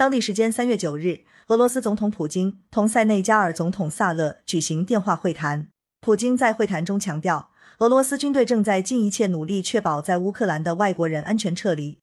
当地时间三月九日俄罗斯总统普京同塞内加尔总统萨勒举行电话会谈。普京在会谈中强调俄罗斯军队正在尽一切努力确保在乌克兰的外国人安全撤离。